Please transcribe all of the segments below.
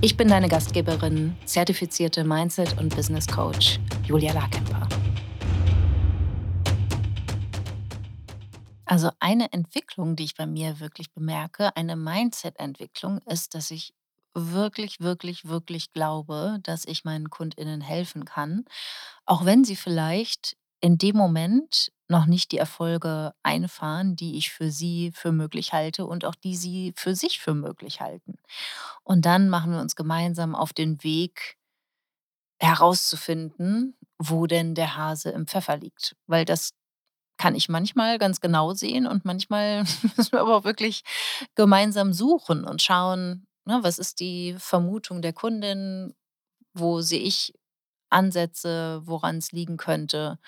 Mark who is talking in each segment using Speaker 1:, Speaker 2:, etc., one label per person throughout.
Speaker 1: Ich bin deine Gastgeberin, zertifizierte Mindset- und Business Coach Julia Larkemper. Also eine Entwicklung, die ich bei mir wirklich bemerke, eine Mindset-Entwicklung, ist, dass ich wirklich, wirklich, wirklich glaube, dass ich meinen KundInnen helfen kann, auch wenn sie vielleicht in dem Moment noch nicht die Erfolge einfahren, die ich für sie für möglich halte und auch die sie für sich für möglich halten. Und dann machen wir uns gemeinsam auf den Weg herauszufinden, wo denn der Hase im Pfeffer liegt. Weil das kann ich manchmal ganz genau sehen und manchmal müssen wir aber auch wirklich gemeinsam suchen und schauen, ne, was ist die Vermutung der Kundin, wo sehe ich Ansätze, woran es liegen könnte.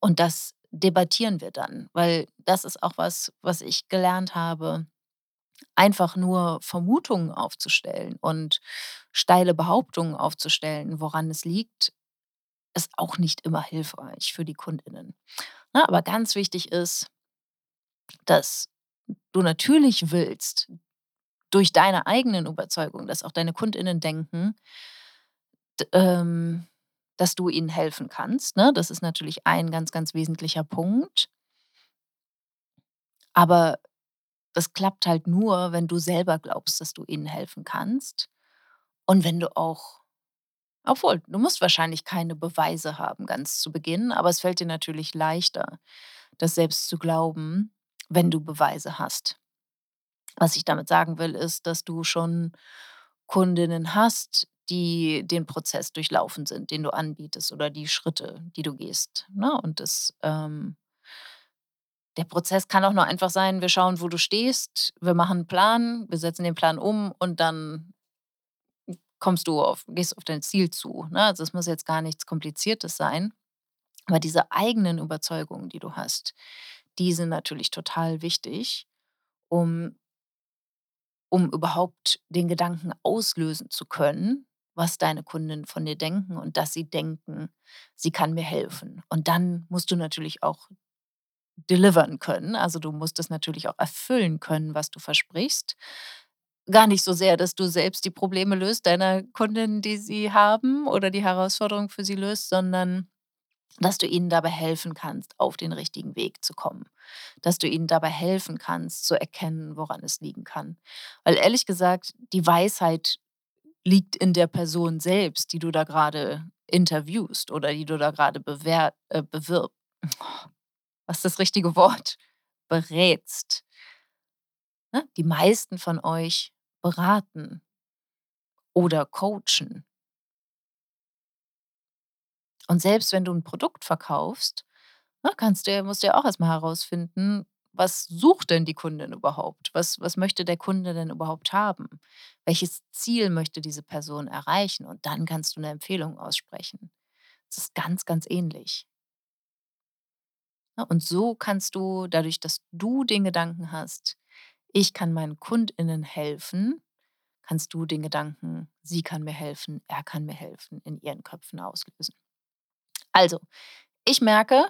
Speaker 1: Und das debattieren wir dann, weil das ist auch was, was ich gelernt habe. Einfach nur Vermutungen aufzustellen und steile Behauptungen aufzustellen, woran es liegt, ist auch nicht immer hilfreich für die Kundinnen. Na, aber ganz wichtig ist, dass du natürlich willst, durch deine eigenen Überzeugungen, dass auch deine Kundinnen denken, ähm, dass du ihnen helfen kannst. Ne? Das ist natürlich ein ganz, ganz wesentlicher Punkt. Aber das klappt halt nur, wenn du selber glaubst, dass du ihnen helfen kannst. Und wenn du auch, obwohl, du musst wahrscheinlich keine Beweise haben ganz zu Beginn, aber es fällt dir natürlich leichter, das selbst zu glauben, wenn du Beweise hast. Was ich damit sagen will, ist, dass du schon Kundinnen hast, die den Prozess durchlaufen sind, den du anbietest oder die Schritte, die du gehst. Ne? Und das, ähm, der Prozess kann auch nur einfach sein, wir schauen, wo du stehst, wir machen einen Plan, wir setzen den Plan um und dann kommst du auf, gehst auf dein Ziel zu. Ne? Also es muss jetzt gar nichts Kompliziertes sein. Aber diese eigenen Überzeugungen, die du hast, die sind natürlich total wichtig, um um überhaupt den Gedanken auslösen zu können, was deine Kunden von dir denken und dass sie denken, sie kann mir helfen. Und dann musst du natürlich auch delivern können. Also du musst es natürlich auch erfüllen können, was du versprichst. Gar nicht so sehr, dass du selbst die Probleme löst deiner Kunden, die sie haben oder die Herausforderungen für sie löst, sondern dass du ihnen dabei helfen kannst, auf den richtigen Weg zu kommen. Dass du ihnen dabei helfen kannst, zu erkennen, woran es liegen kann. Weil ehrlich gesagt, die Weisheit liegt in der Person selbst, die du da gerade interviewst oder die du da gerade bewer äh, bewirb was ist das richtige Wort? Berätst. Ne? Die meisten von euch beraten oder coachen. Und selbst wenn du ein Produkt verkaufst, ne, kannst du musst du ja auch erst mal herausfinden, was sucht denn die Kundin überhaupt? Was was möchte der Kunde denn überhaupt haben? Welches Ziel möchte diese Person erreichen? Und dann kannst du eine Empfehlung aussprechen. Das ist ganz, ganz ähnlich. Ne? Und so kannst du, dadurch, dass du den Gedanken hast, ich kann meinen KundInnen helfen, kannst du den Gedanken, sie kann mir helfen, er kann mir helfen, in ihren Köpfen auslösen. Also, ich merke,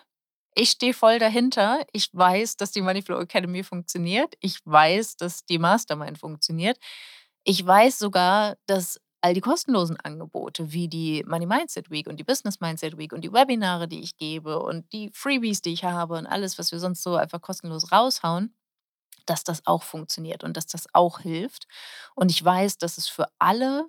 Speaker 1: ich stehe voll dahinter. Ich weiß, dass die Moneyflow Academy funktioniert. Ich weiß, dass die Mastermind funktioniert. Ich weiß sogar, dass all die kostenlosen Angebote wie die Money Mindset Week und die Business Mindset Week und die Webinare, die ich gebe und die Freebies, die ich habe und alles, was wir sonst so einfach kostenlos raushauen, dass das auch funktioniert und dass das auch hilft. Und ich weiß, dass es für alle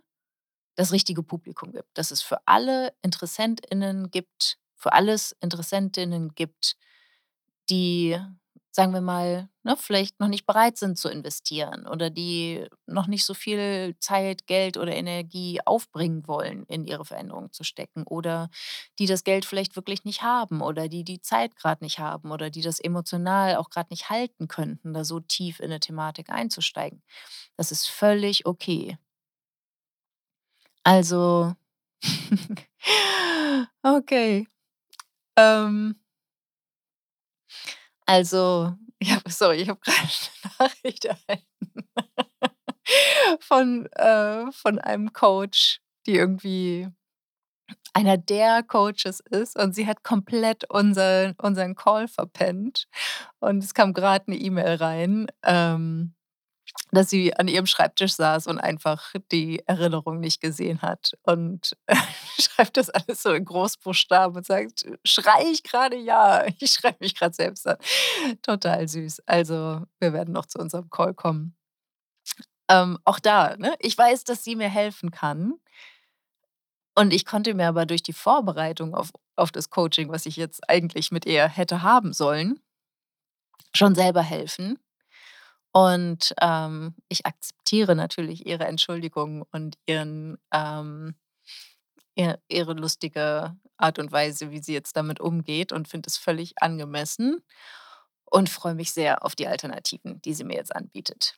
Speaker 1: das richtige Publikum gibt, dass es für alle InteressentInnen gibt, für alles Interessentinnen gibt, die, sagen wir mal, ne, vielleicht noch nicht bereit sind zu investieren oder die noch nicht so viel Zeit, Geld oder Energie aufbringen wollen, in ihre Veränderung zu stecken oder die das Geld vielleicht wirklich nicht haben oder die die Zeit gerade nicht haben oder die das emotional auch gerade nicht halten könnten, da so tief in eine Thematik einzusteigen. Das ist völlig okay. Also okay. Ähm also, ja, sorry, ich habe grade 'ne Nachricht erhalten von äh, von einem Coach, die irgendwie einer der Coaches ist und sie hat komplett unseren unseren Call verpennt. Und es kam grad 'ne E-Mail rein, ähm, dass sie an ihrem Schreibtisch saß und einfach die Erinnerung nicht gesehen hat und schreibt das alles so in Großbuchstaben und sagt: „Schreie ich grade? Ja, ich schreie mich grad selbst an.“ Total süß. Also, wir werden noch zu unserem Call kommen. Ähm, auch da, ne? Ich weiß, dass sie mir helfen kann. Und ich konnte mir aber durch die Vorbereitung auf auf das Coaching, was ich jetzt eigentlich mit ihr hätte haben sollen schon selber helfen. Und, ähm, ich akzeptiere natürlich ihre Entschuldigung und ihren, ähm ihr ihre lustige Art und Weise, wie sie jetzt damit umgeht und finde es völlig angemessen und freue mich sehr auf die Alternativen, die sie mir jetzt anbietet.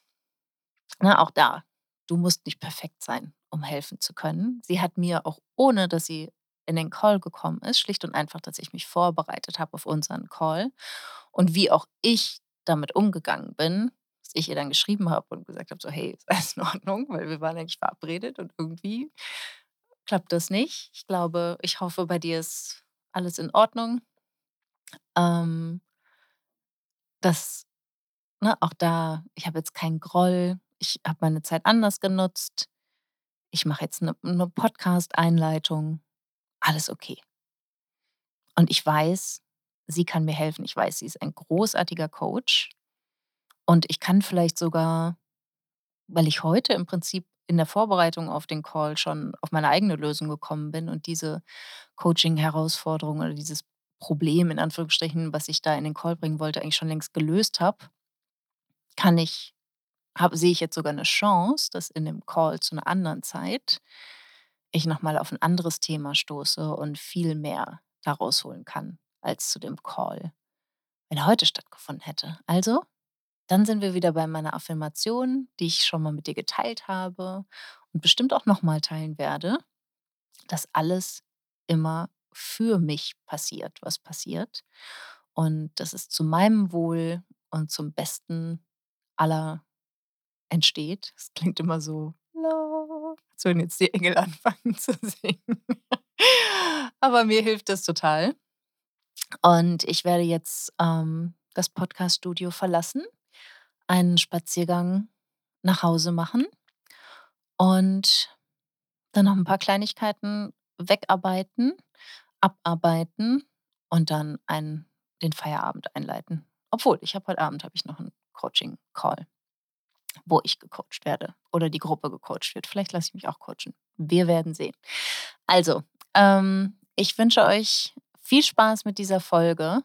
Speaker 1: Ne, auch da, du musst nicht perfekt sein, um helfen zu können. Sie hat mir auch, ohne dass sie in den Call gekommen ist schlicht und einfach, dass ich mich vorbereitet habe auf unseren Call und wie auch ich damit umgegangen bin, ich ihr dann geschrieben habe und gesagt habe so: „Hey, ist alles in Ordnung?“ Weil wir waren eigentlich verabredet und irgendwie klappt das nicht. Ich glaube ich hoffe, bei dir ist alles in Ordnung. Ähm das ne, auch da ich habe jetzt keinen Groll. Ich habe meine Zeit anders genutzt. Ich mache jetzt 'ne 'ne Podcast-Einleitung. Alles okay. Und ich weiß, sie kann mir helfen. Ich weiß, sie ist ein großartiger Coach. Und ich kann vielleicht sogar, weil ich heute im Prinzip in der Vorbereitung auf den Call schon auf meine eigene Lösung gekommen bin und diese Coaching-Herausforderung oder dieses Problem in Anführungsstrichen, was ich da in den Call bringen wollte, eigentlich schon längst gelöst habe kann ich habe sehe ich jetzt sogar 'ne Chance, dass in dem Call zu 'ner anderen Zeit ich noch mal auf 'n anderes Thema stoße und viel mehr da rausholen kann als zu dem Call, wenn er heute stattgefunden hätte. Also, dann sind wir wieder bei meiner Affirmation, die ich schon mal mit dir geteilt habe und bestimmt auch noch mal teilen werde, dass alles immer für mich passiert, was passiert. Und dass es zu meinem Wohl und zum Besten aller entsteht. Es klingt immer so, als würden jetzt die Engel anfangen zu singen. Aber mir hilft das total. Und ich werde jetzt, ähm, das Podcaststudio verlassen, einen Spaziergang nach Hause machen und dann noch 'n paar Kleinigkeiten wegarbeiten, abarbeiten und dann ein den Feierabend einleiten. Obwohl, ich habe heute Abend habe ich noch 'n Coaching-Call, wo ich gecoacht werde oder die Gruppe gecoacht wird. Vielleicht lasse ich mich auch coachen. Wir werden sehen. Also, ähm, ich wünsche euch viel Spaß mit dieser Folge,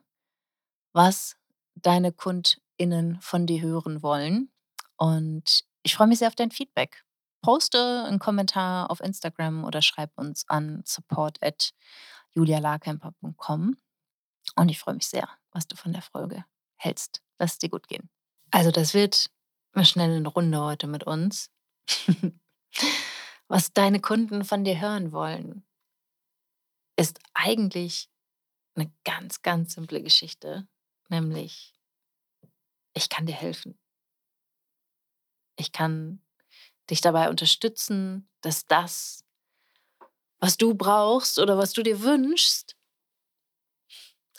Speaker 1: was deine KundInnen von dir hören wollen. Und ich freue mich sehr auf dein Feedback. Poste 'n Kommentar auf Instagram oder schreib uns an support@julialarkemper.com. Und ich freue mich sehr, was du von der Folge hältst. Lass es dir gut gehen. Also, das wird 'ne schnelle Runde heute mit uns. Was deine Kunden von dir hören wollen ist eigentlich 'ne ganz, ganz simple Geschichte, nämlich: Ich kann dir helfen. Ich kann dich dabei unterstützen, dass das, was du brauchst oder was du dir wünschst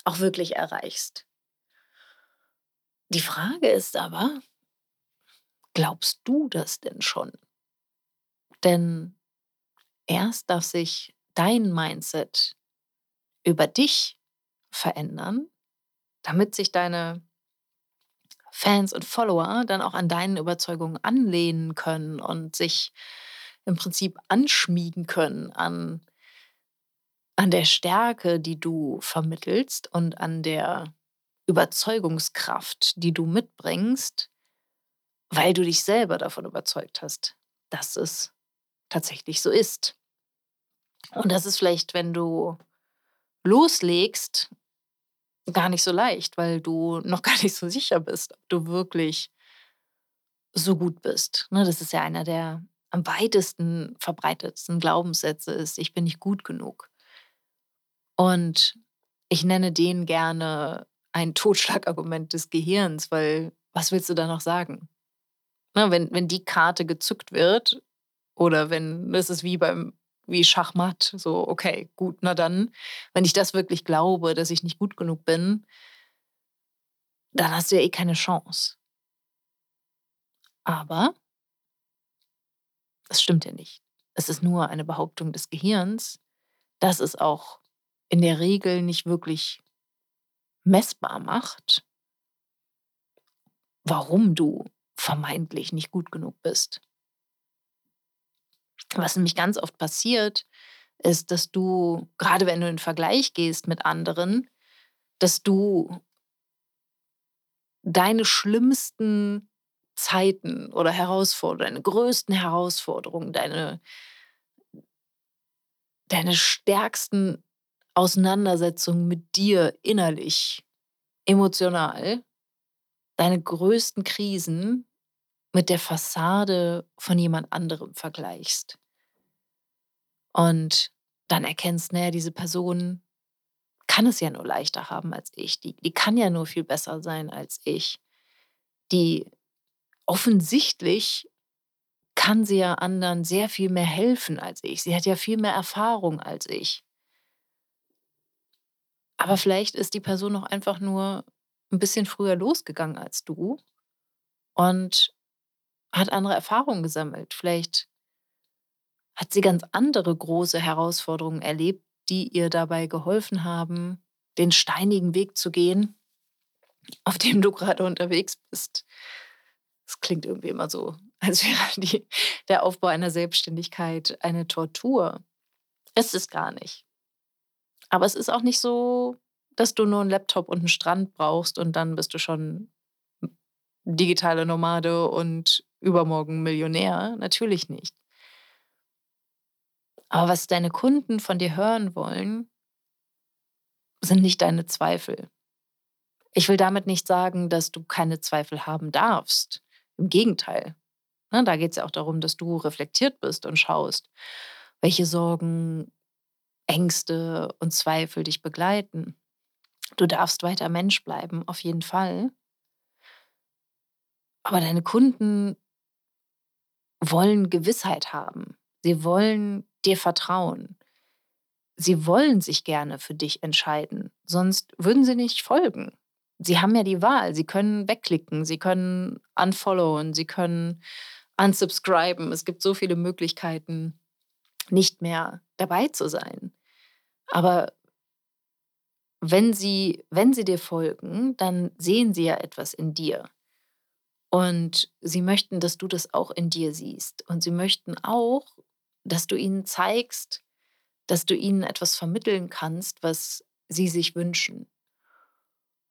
Speaker 1: auch wirklich erreichst. Die Frage ist aber: Glaubst du das denn schon? Denn erst darf sich dein Mindset über dich verändern, damit sich deine Fans und Follower dann auch an deinen Überzeugungen anlehnen können und sich im Prinzip anschmiegen können an an der Stärke, die du vermittelst und an der Überzeugungskraft, die du mitbringst, weil du dich selber davon überzeugt hast, dass es tatsächlich so ist. Und das ist vielleicht, wenn du loslegst, gar nicht so leicht, weil du noch gar nicht so sicher bist, ob du wirklich so gut bist, ne? Das ist ja einer der am weitesten verbreitetsten Glaubenssätze ist: „Ich bin nicht gut genug.“ Und ich nenne den gerne ein Totschlagargument des Gehirns, weil was willst du da noch sagen? Ne, wenn wenn die Karte gezückt wird oder wenn das ist wie beim wie Schachmatt, so, okay, gut, na dann, wenn ich das wirklich glaube, dass ich nicht gut genug bin dann hast du ja eh keine Chance. Aber es stimmt ja nicht. Es ist nur eine Behauptung des Gehirns, das es auch in der Regel nicht wirklich messbar macht warum du vermeintlich nicht gut genug bist. Was nämlich ganz oft passiert, ist, dass du grade wenn du in Vergleich gehst mit anderen, dass du deine schlimmsten Zeiten oder Herausforder deine größten Herausforderungen, deine deine stärksten Auseinandersetzungen mit dir innerlich, emotional, deine größten Krisen mit der Fassade von jemand anderem vergleichst. Und dann erkennst, na ja, diese Person kann es ja nur leichter haben als ich. Die die kann ja nur viel besser sein als ich. Die offensichtlich kann sie ja anderen sehr viel mehr helfen als ich. Sie hat ja viel mehr Erfahrung als ich. Aber vielleicht ist die Person auch einfach nur 'n bisschen früher losgegangen als du und hat andere Erfahrungen gesammelt. Vielleicht hat sie ganz andere große Herausforderungen erlebt, die ihr dabei geholfen haben, den steinigen Weg zu gehen, auf dem du grade unterwegs bist. Das klingt irgendwie immer so, als wäre die der Aufbau einer Selbstständigkeit eine Tortur. Ist es gar nicht. Aber es ist auch nicht so, dass du nur 'n Laptop und 'n Strand brauchst und dann bist du schon digitale Nomade und übermorgen Millionär. Natürlich nicht. Aber was deine Kunden von dir hören wollen sind nicht deine Zweifel. Ich will damit nicht sagen, dass du keine Zweifel haben darfst. Im Gegenteil, ne, da geht's ja auch darum, dass du reflektiert bist und schaust, welche Sorgen, Ängste und Zweifel dich begleiten. Du darfst weiter Mensch bleiben, auf jeden Fall. Aber deine Kunden wollen Gewissheit haben. Sie wollen dir vertrauen. Sie wollen sich gerne für dich entscheiden, sonst würden sie nicht folgen. Sie haben ja die Wahl. Sie können wegklicken, sie können unfollowen, sie können unsubscriben. Es gibt so viele Möglichkeiten, nicht mehr dabei zu sein. Aber wenn sie wenn sie dir folgen, dann sehen sie ja etwas in dir. Und sie möchten, dass du das auch in dir siehst. Und sie möchten auch, dass du ihnen zeigst, dass du ihnen etwas vermitteln kannst, was sie sich wünschen.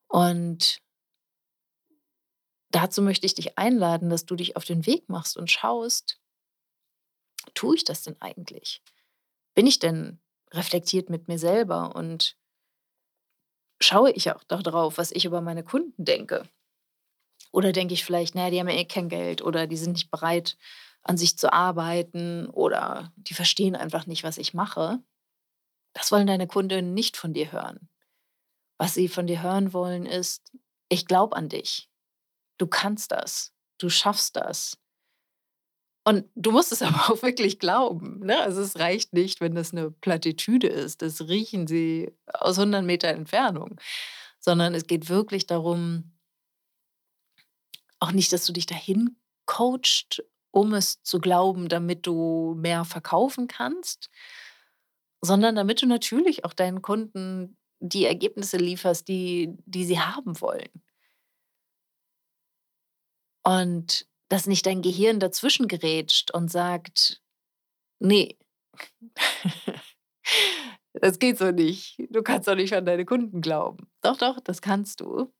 Speaker 1: Und dazu möchte ich dich einladen, dass du dich auf den Weg machst und schaust: „Tue ich das denn eigentlich? Bin ich denn reflektiert mit mir selber und schaue ich auch da drauf, was ich über meine Kunden denke? Oder denke ich vielleicht: „Na ja, die haben ja eh kein Geld oder die sind nicht bereit, an sich zu arbeiten oder die verstehen einfach nicht, was ich mache?“ Das wollen deine Kundinnen nicht von dir hören. Was sie von dir hören wollen, ist: „Ich glaube an dich. Du kannst das. Du schaffst das.“ Und du musst es aber auch wirklich glauben, ne? Also, es reicht nicht, wenn das 'ne Plattitüde ist. Das riechen sie aus 100 m Entfernung, sondern es geht wirklich darum auch nicht, dass du dich dahin coacht, um es zu glauben, damit du mehr verkaufen kannst, sondern damit du natürlich auch deinen Kunden die Ergebnisse lieferst, die die sie haben wollen. Und dass nicht dein Gehirn dazwischengrätscht und sagt: „Ne, das geht so nicht. Du kannst doch nicht an deine Kunden glauben.“ Doch, doch, das kannst du.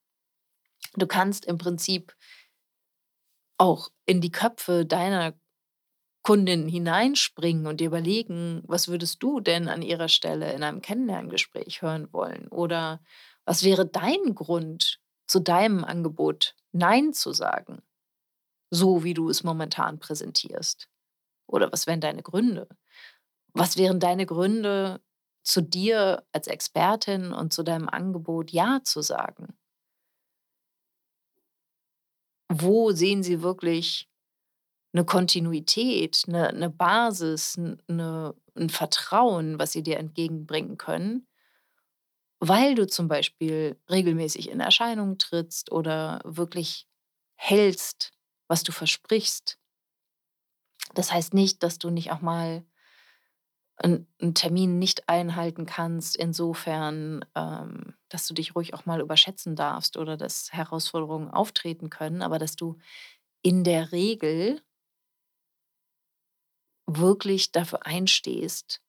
Speaker 1: Du kannst im Prinzip auch in die Köpfe deiner Kundinnen hineinspringen und dir überlegen: „Was würdest du denn an ihrer Stelle in einem Kennenlerngespräch hören wollen?“ Oder: „Was wäre dein Grund, zu deinem Angebot nein zu sagen, so wie du es momentan präsentierst?“ Oder was wären deine Gründe? Was wären deine Gründe, zu dir als Expertin und zu deinem Angebot Ja zu sagen? Wo sehen Sie wirklich 'ne Kontinuität, 'ne 'ne Basis, 'n 'ne 'n Vertrauen, was sie dir entgegenbringen können, weil du zum Beispiel regelmäßig in Erscheinung trittst oder wirklich hältst, was du versprichst? Das heißt nicht, dass du nicht auch mal 'n 'n Termin nicht einhalten kannst insofern, ähm, dass du dich ruhig auch mal überschätzen darfst oder dass Herausforderungen auftreten können, aber dass du in der Regel wirklich dafür einstehst,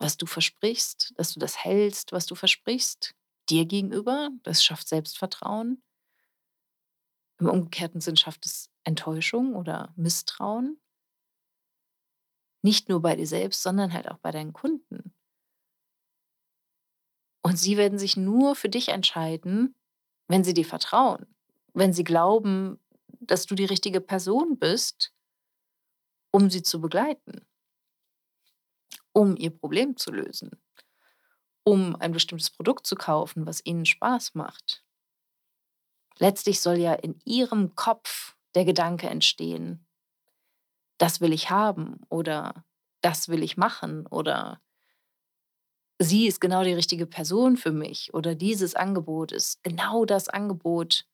Speaker 1: was du versprichst, dass du das hältst, was du versprichst, dir gegenüber. Das schafft Selbstvertrauen. Im umgekehrten Sinn schafft es Enttäuschung oder Misstrauen. Nicht nur bei dir selbst, sondern halt auch bei deinen Kunden. Und sie werden sich nur für dich entscheiden, wenn sie dir vertrauen, wenn sie glauben, dass du die richtige Person bist um sie zu begleiten. Um ihr Problem zu lösen. Um ein bestimmtes Produkt zu kaufen, was ihnen Spaß macht. Letztlich soll ja in ihrem Kopf der Gedanke entstehen: „Das will ich haben“ oder „Das will ich machen“ oder „Sie ist genau die richtige Person für mich“ oder „Dieses Angebot ist genau das Angebot“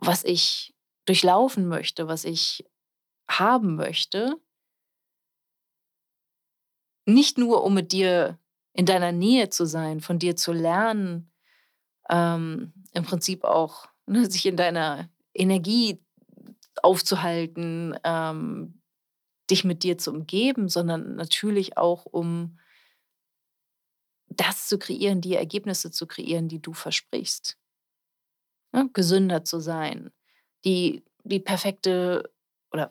Speaker 1: „was ich durchlaufen möchte, was ich haben möchte“ nicht nur, um mit dir in deiner Nähe zu sein, von dir zu lernen, ähm, im Prinzip auch, ne, sich in deiner Energie aufzuhalten, ähm, dich mit dir zu umgeben, sondern natürlich auch, um das zu kreieren, die Ergebnisse zu kreieren, die du versprichst. Ne, gesünder zu sein, die die perfekte oder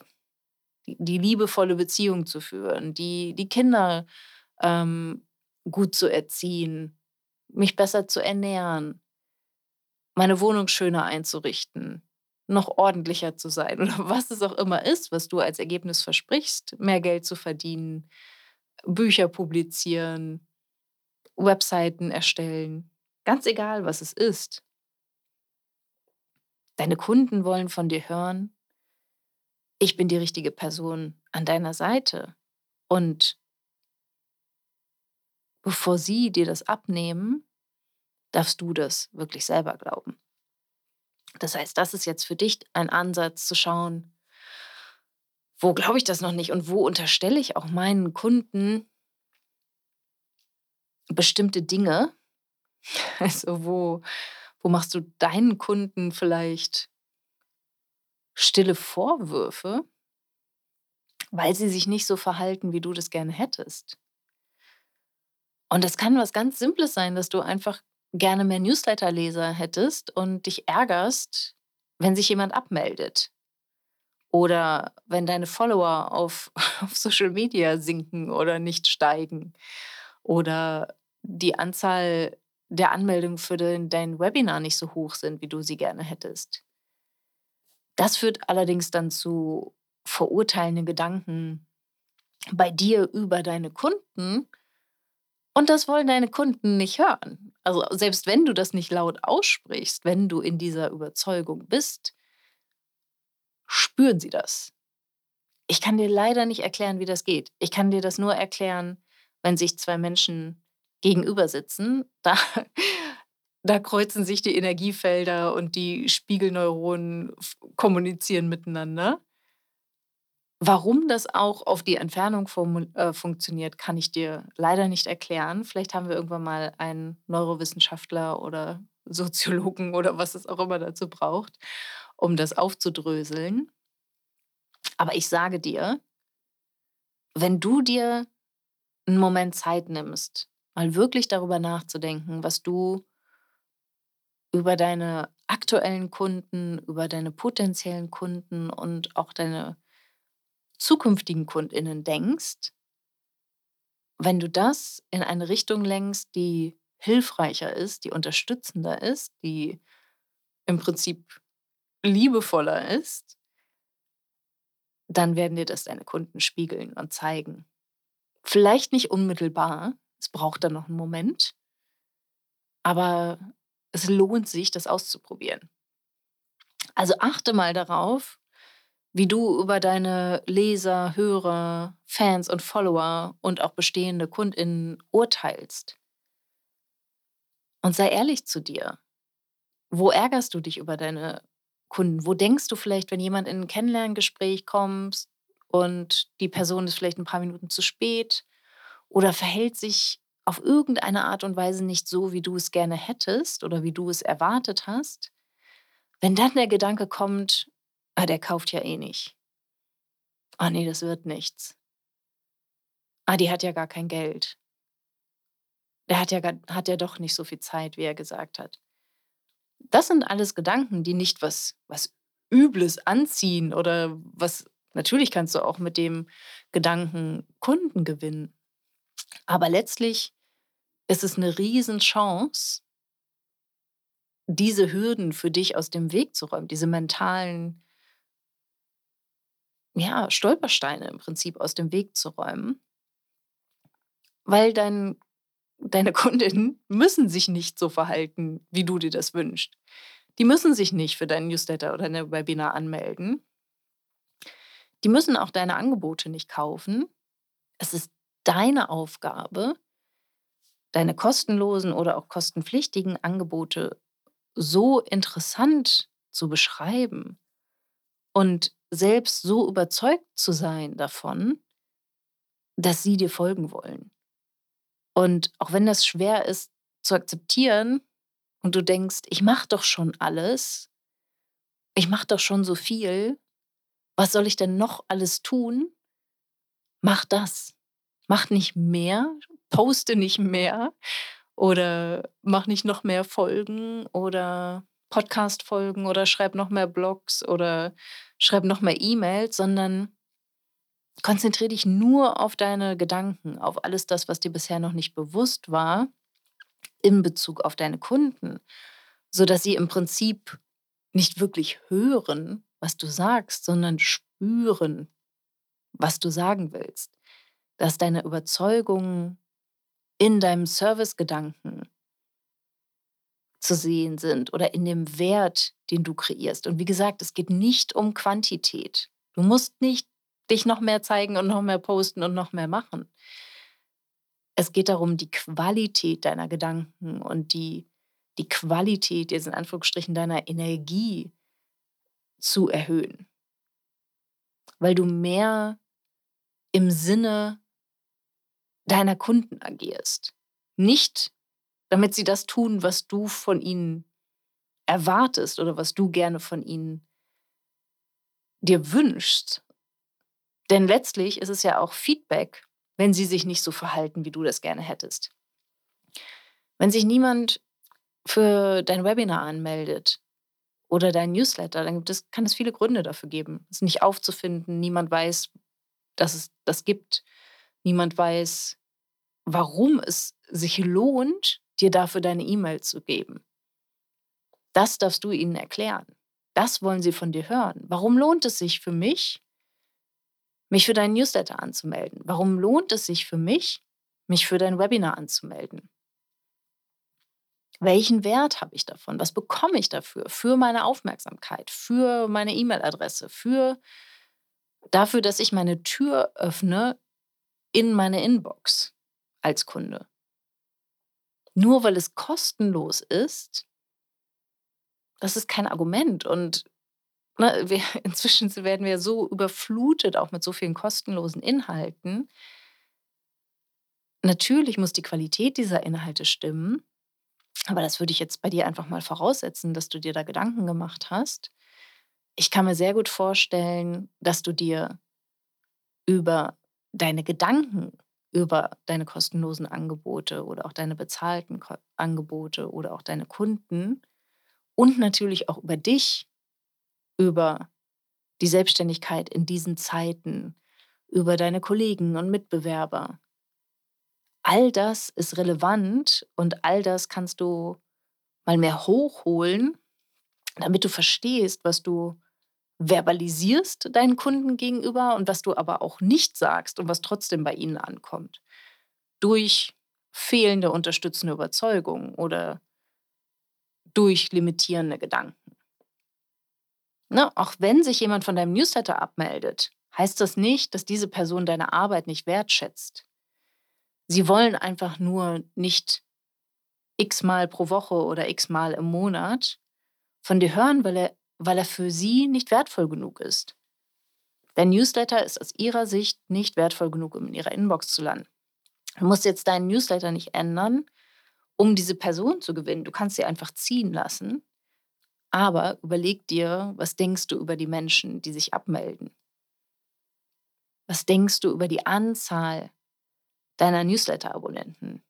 Speaker 1: die die liebevolle Beziehung zu führen, die die Kinder, ähm, gut zu erziehen, mich besser zu ernähren. Meine Wohnung schöner einzurichten, noch ordentlicher zu sein oder was es auch immer ist, was du als Ergebnis versprichst, mehr Geld zu verdienen, Bücher publizieren, Webseiten erstellen, ganz egal, was es ist. Deine Kunden wollen von dir hören „Ich bin die richtige Person an deiner Seite“ und bevor sie dir das abnehmen, darfst du das wirklich selber glauben. Das heißt, das ist jetzt für dich ein Ansatz zu schauen „Wo glaube ich das noch nicht und wo unterstelle ich auch meinen Kunden“ „bestimmte Dinge?“ Also, wo wo machst du deinen Kunden vielleicht stille Vorwürfe weil sie sich nicht so verhalten, wie du das gerne hättest? Und das kann was ganz Simples sein, dass du einfach gerne mehr Newsletterleser hättest und dich ärgerst, wenn sich jemand abmeldet. Oder wenn deine Follower auf auf Social Media sinken oder nicht steigen. Oder die Anzahl der Anmeldungen für dein dein Webinar nicht so hoch sind, wie du sie gerne hättest. Das führt allerdings dann zu verurteilenden Gedanken bei dir über deine Kunden und das wollen deine Kunden nicht hören. Also, selbst wenn du das nicht laut aussprichst, wenn du in dieser Überzeugung bist spüren sie das. Ich kann dir leider nicht erklären, wie das geht. Ich kann dir das nur erklären, wenn sich 2 Menschen gegenüber sitzen. Da da kreuzen sich die Energiefelder und die Spiegelneuronen kommunizieren miteinander. Warum das auch auf die Entfernung äh, funktioniert, kann ich dir leider nicht erklären. Vielleicht haben wir irgendwann mal einen Neurowissenschaftler oder Soziologen oder was es auch immer dazu braucht, um das aufzudröseln. Aber ich sage dir wenn du dir 'n Moment Zeit nimmst, mal wirklich darüber nachzudenken, was du über deine aktuellen Kunden, über deine potenziellen Kunden und auch deine zukünftigen KundInnen denkst wenn du das in eine Richtung lenkst, die hilfreicher ist, die unterstützender ist, die im Prinzip liebevoller ist dann werden dir das deine Kunden spiegeln und zeigen. Vielleicht nicht unmittelbar, es braucht dann noch einen Moment, aber es lohnt sich, das auszuprobieren. Also achte mal darauf, wie du über deine Leser, Hörer, Fans und Follower und auch bestehende Kundinnen urteilst. Und sei ehrlich zu dir. Wo ärgerst du dich über deine Kunden? Wo denkst du vielleicht, wenn jemand in ein Kennenlerngespräch kommt und die Person ist vielleicht ein paar Minuten zu spät oder verhält sich auf irgendeine Art und Weise nicht so, wie du es gerne hättest oder wie du es erwartet hast? Wenn dann der Gedanke kommt, ah, der kauft ja eh nicht. Ah, nee, das wird nichts. Ah, die hat ja gar kein Geld. Der hat ja, hat ja doch nicht so viel Zeit, wie er gesagt hat. Das sind alles Gedanken, die nicht was, was Übles anziehen oder was, natürlich kannst du auch mit dem Gedanken Kunden gewinnen. Aber letztlich ist es eine Riesenchance, diese Hürden für dich aus dem Weg zu räumen, diese mentalen ja, Stolpersteine im Prinzip aus dem Weg zu räumen, weil dein, deine Kundinnen müssen sich nicht so verhalten, wie du dir das wünschst. Die müssen sich nicht für deinen Newsletter oder dein Webinar anmelden. Die müssen auch deine Angebote nicht kaufen. Es ist deine Aufgabe, deine kostenlosen oder auch kostenpflichtigen Angebote so interessant zu beschreiben und selbst so überzeugt zu sein davon, dass sie dir folgen wollen. Und auch wenn das schwer ist zu akzeptieren und du denkst, ich mache doch schon alles, ich mache doch schon so viel, was soll ich denn noch alles tun? Mach das. Mach nicht mehr, poste nicht mehr oder mach nicht noch mehr Folgen oder Podcast-Folgen oder schreib noch mehr Blogs oder schreib noch mehr E-Mails, sondern konzentriere dich nur auf deine Gedanken, auf alles das, was dir bisher noch nicht bewusst war, in Bezug auf deine Kunden, sodass sie im Prinzip nicht wirklich hören, was du sagst, sondern spüren, was du sagen willst. Dass deine Überzeugungen in deinem Servicegedanken zu sehen sind oder in dem Wert, den du kreierst. Und wie gesagt, es geht nicht um Quantität. Du musst nicht dich noch mehr zeigen und noch mehr posten und noch mehr machen. Es geht darum, die Qualität deiner Gedanken und die, die Qualität, jetzt in Anführungsstrichen, deiner Energie zu erhöhen. Weil du mehr im Sinne deiner Kunden agierst. Nicht damit sie das tun, was du von ihnen erwartest oder was du gerne von ihnen dir wünschst. Denn letztlich ist es ja auch Feedback, wenn sie sich nicht so verhalten, wie du das gerne hättest. Wenn sich niemand für dein Webinar anmeldet oder dein Newsletter, dann es, kann es viele Gründe dafür geben. Es nicht aufzufinden, niemand weiß, dass es das gibt, niemand weiß, warum es sich lohnt, dir dafür deine E-Mail zu geben. Das darfst du ihnen erklären. Das wollen sie von dir hören. Warum lohnt es sich für mich, mich für deinen Newsletter anzumelden? Warum lohnt es sich für mich, mich für dein Webinar anzumelden? Welchen Wert habe ich davon? Was bekomme ich dafür? Für meine Aufmerksamkeit, für meine E-Mail-Adresse, für dafür, dass ich meine Tür öffne in meine Inbox als Kunde. Nur weil es kostenlos ist, das ist kein Argument. Und ne, wir, inzwischen werden wir so überflutet, auch mit so vielen kostenlosen Inhalten. Natürlich muss die Qualität dieser Inhalte stimmen, aber das würde ich jetzt bei dir einfach mal voraussetzen, dass du dir da Gedanken gemacht hast. Ich kann mir sehr gut vorstellen, dass du dir über deine Gedanken über deine kostenlosen Angebote oder auch deine bezahlten Ko Angebote oder auch deine Kunden und natürlich auch über dich, über die Selbstständigkeit in diesen Zeiten, über deine Kollegen und Mitbewerber. All das ist relevant und all das kannst du mal mehr hochholen, damit du verstehst, was du verbalisierst deinen Kunden gegenüber und was du aber auch nicht sagst und was trotzdem bei ihnen ankommt. Durch fehlende unterstützende Überzeugung oder durch limitierende Gedanken. Ne, auch wenn sich jemand von deinem Newsletter abmeldet, heißt das nicht, dass diese Person deine Arbeit nicht wertschätzt. Sie wollen einfach nur nicht x-mal pro Woche oder x-mal im Monat von dir hören, weil er, weil er für sie nicht wertvoll genug ist. Dein Newsletter ist aus ihrer Sicht nicht wertvoll genug, um in ihrer Inbox zu landen. Du musst jetzt deinen Newsletter nicht ändern, um diese Person zu gewinnen. Du kannst sie einfach ziehen lassen. Aber überleg dir, was denkst du über die Menschen, die sich abmelden? Was denkst du über die Anzahl deiner Newsletter-Abonnenten?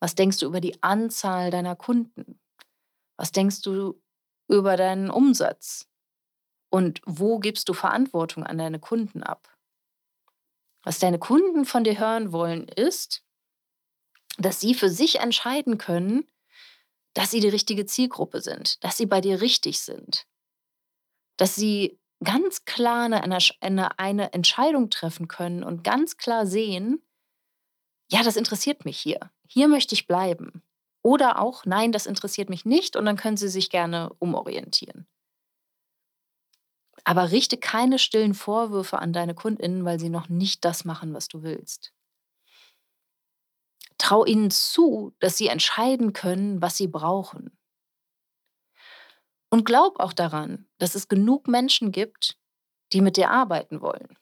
Speaker 1: Was denkst du über die Anzahl deiner Kunden? Was denkst du über deinen Umsatz? Und wo gibst du Verantwortung an deine Kunden ab? Was deine Kunden von dir hören wollen, ist, dass sie für sich entscheiden können, dass sie die richtige Zielgruppe sind, dass sie bei dir richtig sind, dass sie ganz klar eine, eine, eine Entscheidung treffen können und ganz klar sehen, ja, das interessiert mich hier, hier möchte ich bleiben. Oder auch, nein, das interessiert mich nicht und dann können sie sich gerne umorientieren. Aber richte keine stillen Vorwürfe an deine Kundinnen, weil sie noch nicht das machen, was du willst. Trau ihnen zu, dass sie entscheiden können, was sie brauchen. Und glaub auch daran, dass es genug Menschen gibt, die mit dir arbeiten wollen.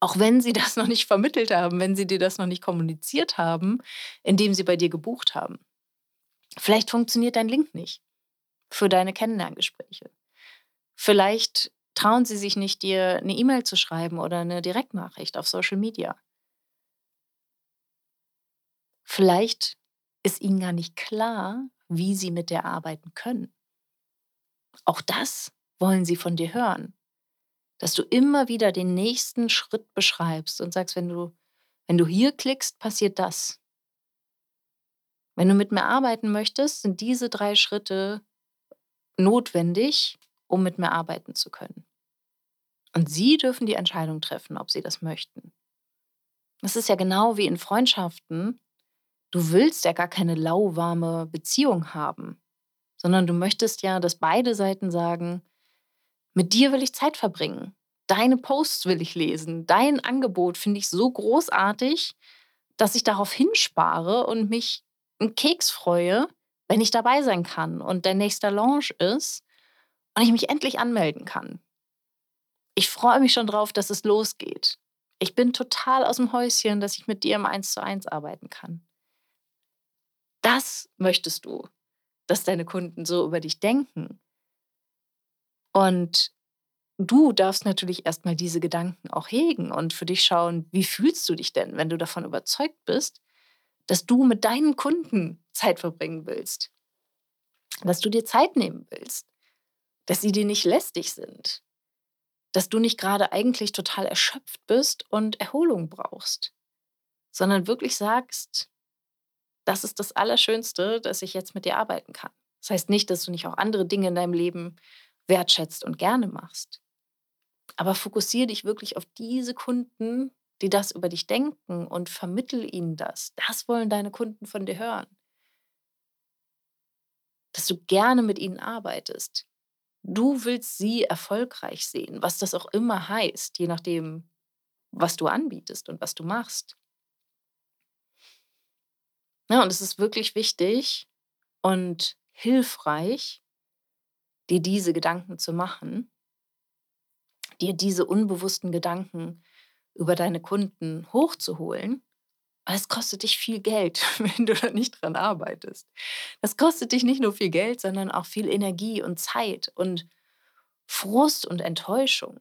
Speaker 1: Auch wenn sie das noch nicht vermittelt haben, wenn sie dir das noch nicht kommuniziert haben, indem sie bei dir gebucht haben. Vielleicht funktioniert dein Link nicht für deine Kennenlerngespräche. Vielleicht trauen sie sich nicht, dir eine E-Mail zu schreiben oder eine Direktnachricht auf Social Media. Vielleicht ist ihnen gar nicht klar, wie sie mit dir arbeiten können. Auch das wollen sie von dir hören dass du immer wieder den nächsten Schritt beschreibst und sagst, wenn du, wenn du hier klickst, passiert das. Wenn du mit mir arbeiten möchtest, sind diese drei Schritte notwendig, um mit mir arbeiten zu können. Und sie dürfen die Entscheidung treffen, ob sie das möchten. Das ist ja genau wie in Freundschaften. Du willst ja gar keine lauwarme Beziehung haben, sondern du möchtest ja, dass beide Seiten sagen, mit dir will ich Zeit verbringen. Deine Posts will ich lesen. Dein Angebot finde ich so großartig, dass ich darauf hinspare und mich einen Keks freue, wenn ich dabei sein kann und der nächste Launch ist und ich mich endlich anmelden kann. Ich freue mich schon drauf, dass es losgeht. Ich bin total aus dem Häuschen, dass ich mit dir im 1 zu 1 arbeiten kann. Das möchtest du, dass deine Kunden so über dich denken. Und du darfst natürlich erstmal diese Gedanken auch hegen und für dich schauen, wie fühlst du dich denn, wenn du davon überzeugt bist, dass du mit deinen Kunden Zeit verbringen willst, dass du dir Zeit nehmen willst, dass sie dir nicht lästig sind, dass du nicht gerade eigentlich total erschöpft bist und Erholung brauchst, sondern wirklich sagst, das ist das Allerschönste, dass ich jetzt mit dir arbeiten kann. Das heißt nicht, dass du nicht auch andere Dinge in deinem Leben wertschätzt und gerne machst. Aber fokussiere dich wirklich auf diese Kunden, die das über dich denken und vermittel ihnen das. Das wollen deine Kunden von dir hören. Dass du gerne mit ihnen arbeitest. Du willst sie erfolgreich sehen, was das auch immer heißt, je nachdem, was du anbietest und was du machst. Ja, und es ist wirklich wichtig und hilfreich, dir diese Gedanken zu machen, dir diese unbewussten Gedanken über deine Kunden hochzuholen. Aber es kostet dich viel Geld, wenn du da nicht dran arbeitest. Das kostet dich nicht nur viel Geld, sondern auch viel Energie und Zeit und Frust und Enttäuschung.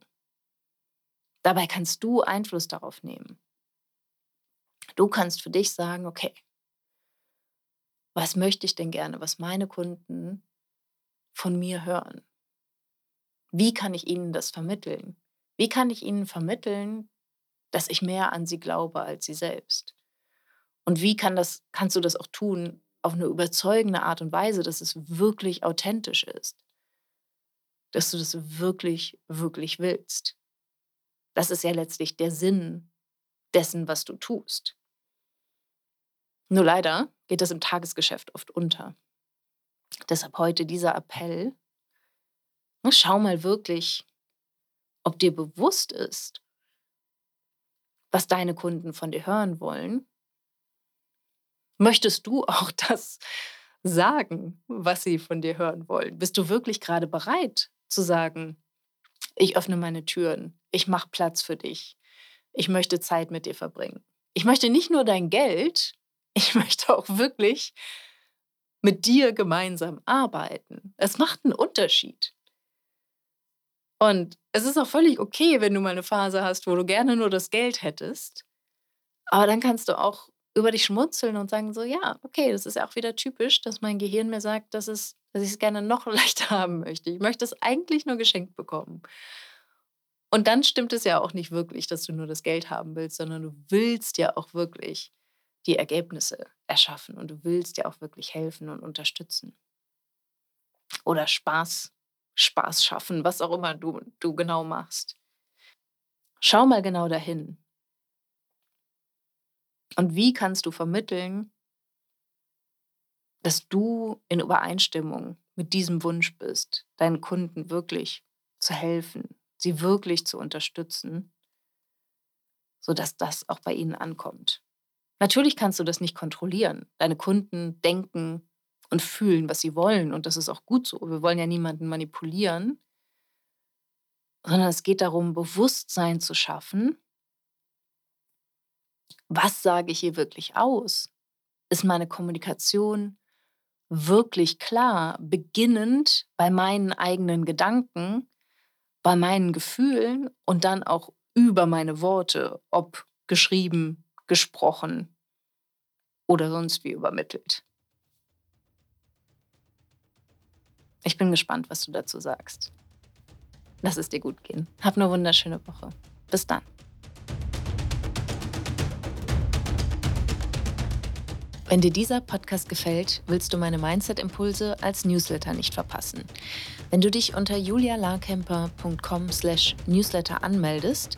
Speaker 1: Dabei kannst du Einfluss darauf nehmen. Du kannst für dich sagen, okay, was möchte ich denn gerne, was meine Kunden von mir hören? Wie kann ich ihnen das vermitteln? Wie kann ich ihnen vermitteln, dass ich mehr an sie glaube als sie selbst? Und wie kann das, kannst du das auch tun auf eine überzeugende Art und Weise, dass es wirklich authentisch ist? dass du das wirklich, wirklich willst. Das ist ja letztlich der Sinn dessen, was du tust. Nur leider geht das im Tagesgeschäft oft unter. Deshalb heute dieser Appell. Schau mal wirklich, ob dir bewusst ist, was deine Kunden von dir hören wollen. Möchtest du auch das sagen, was sie von dir hören wollen? Bist du wirklich gerade bereit zu sagen, ich öffne meine Türen, ich mache Platz für dich, ich möchte Zeit mit dir verbringen. Ich möchte nicht nur dein Geld, ich möchte auch wirklich mit dir gemeinsam arbeiten. Es macht einen Unterschied. Und es ist auch völlig okay, wenn du mal eine Phase hast, wo du gerne nur das Geld hättest. Aber dann kannst du auch über dich schmunzeln und sagen so: „Ja, okay, das ist ja auch wieder typisch, dass mein Gehirn mir sagt, dass es dass ich es gerne noch leichter haben möchte. Ich möchte es eigentlich nur geschenkt bekommen.“ Und dann stimmt es ja auch nicht wirklich, dass du nur das Geld haben willst, sondern du willst ja auch wirklich die Ergebnisse erschaffen und du willst ja auch wirklich helfen und unterstützen. Oder Spaß Spaß schaffen, was auch immer du du genau machst. Schau mal genau dahin. Und wie kannst du vermitteln, dass du in Übereinstimmung mit diesem Wunsch bist, deinen Kunden wirklich zu helfen, sie wirklich zu unterstützen, sodass das auch bei ihnen ankommt. Natürlich kannst du das nicht kontrollieren. Deine Kunden denken und fühlen, was sie wollen und das ist auch gut so. Wir wollen ja niemanden manipulieren, sondern es geht darum, Bewusstsein zu schaffen. Was sage ich hier wirklich aus? Ist meine Kommunikation wirklich klar, beginnend bei meinen eigenen Gedanken, bei meinen Gefühlen und dann auch über meine Worte, ob geschrieben, gesprochen oder sonst wie übermittelt. Ich bin gespannt, was du dazu sagst. Lass es dir gut gehen. Hab eine wunderschöne Woche. Bis dann. Wenn dir dieser Podcast gefällt, willst du meine Mindset-Impulse als Newsletter nicht verpassen. Wenn du dich unter julialarkemper.com/newsletter anmeldest,